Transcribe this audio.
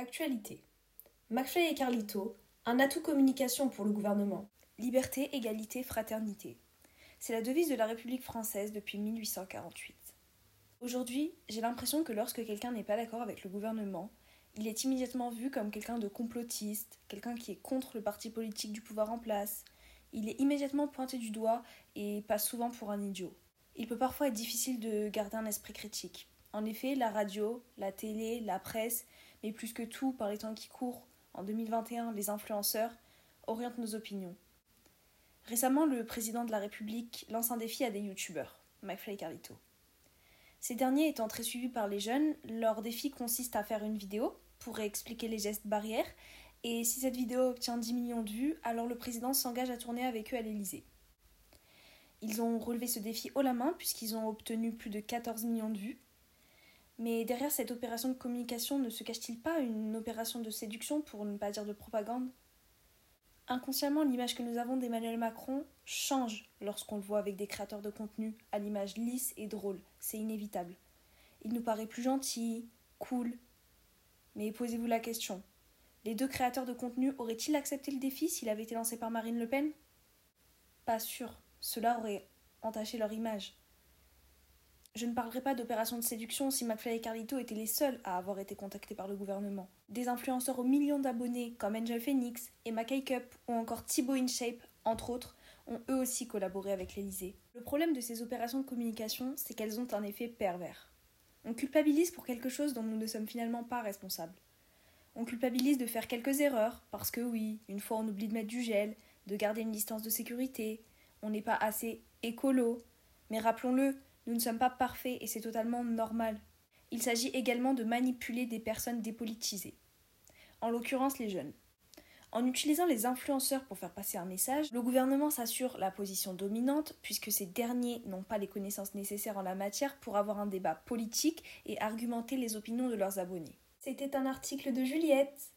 Actualité. McFly et Carlito, un atout communication pour le gouvernement. Liberté, égalité, fraternité. C'est la devise de la République française depuis 1848. Aujourd'hui, j'ai l'impression que lorsque quelqu'un n'est pas d'accord avec le gouvernement, il est immédiatement vu comme quelqu'un de complotiste, quelqu'un qui est contre le parti politique du pouvoir en place. Il est immédiatement pointé du doigt et passe souvent pour un idiot. Il peut parfois être difficile de garder un esprit critique. En effet, la radio, la télé, la presse, mais plus que tout, par les temps qui courent, en 2021, les influenceurs, orientent nos opinions. Récemment, le président de la République lance un défi à des youtubeurs, McFly et Carlito. Ces derniers étant très suivis par les jeunes, leur défi consiste à faire une vidéo pour expliquer les gestes barrières, et si cette vidéo obtient 10 millions de vues, alors le président s'engage à tourner avec eux à l'Elysée. Ils ont relevé ce défi haut la main puisqu'ils ont obtenu plus de 14 millions de vues, mais derrière cette opération de communication ne se cache-t-il pas une opération de séduction, pour ne pas dire de propagande? Inconsciemment, l'image que nous avons d'Emmanuel Macron change lorsqu'on le voit avec des créateurs de contenu à l'image lisse et drôle. C'est inévitable. Il nous paraît plus gentil, cool. Mais posez-vous la question. Les deux créateurs de contenu auraient-ils accepté le défi s'il avait été lancé par Marine Le Pen? Pas sûr. Cela aurait entaché leur image. Je ne parlerai pas d'opération de séduction si McFly et Carlito étaient les seuls à avoir été contactés par le gouvernement. Des influenceurs aux millions d'abonnés comme Angel Phoenix, Emma Cup ou encore Thibaut InShape, entre autres, ont eux aussi collaboré avec l'Elysée. Le problème de ces opérations de communication, c'est qu'elles ont un effet pervers. On culpabilise pour quelque chose dont nous ne sommes finalement pas responsables. On culpabilise de faire quelques erreurs, parce que oui, une fois on oublie de mettre du gel, de garder une distance de sécurité, on n'est pas assez écolo. Mais rappelons-le, nous ne sommes pas parfaits et c'est totalement normal. Il s'agit également de manipuler des personnes dépolitisées, en l'occurrence les jeunes. En utilisant les influenceurs pour faire passer un message, le gouvernement s'assure la position dominante puisque ces derniers n'ont pas les connaissances nécessaires en la matière pour avoir un débat politique et argumenter les opinions de leurs abonnés. C'était un article de Juliette.